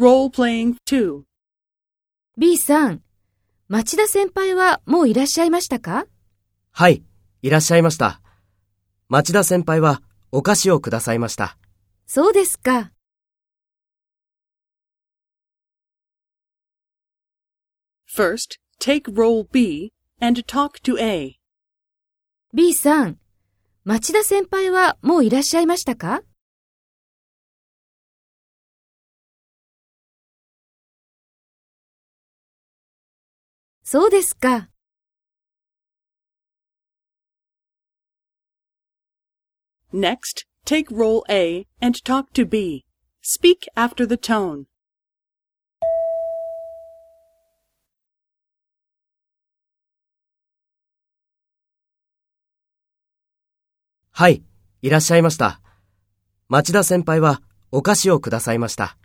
Role-playing 2. B さん、町田先輩はもういらっしゃいましたか？はい、いらっしゃいました。町田先輩はお菓子をくださいました。そうですか。First, take role B and talk to A. B さん、町田先輩はもういらっしゃいましたか？そうですか。Next, take role A and talk to B. Speak after the tone. はい、いらっしゃいました。町田先輩はお菓子をくださいました。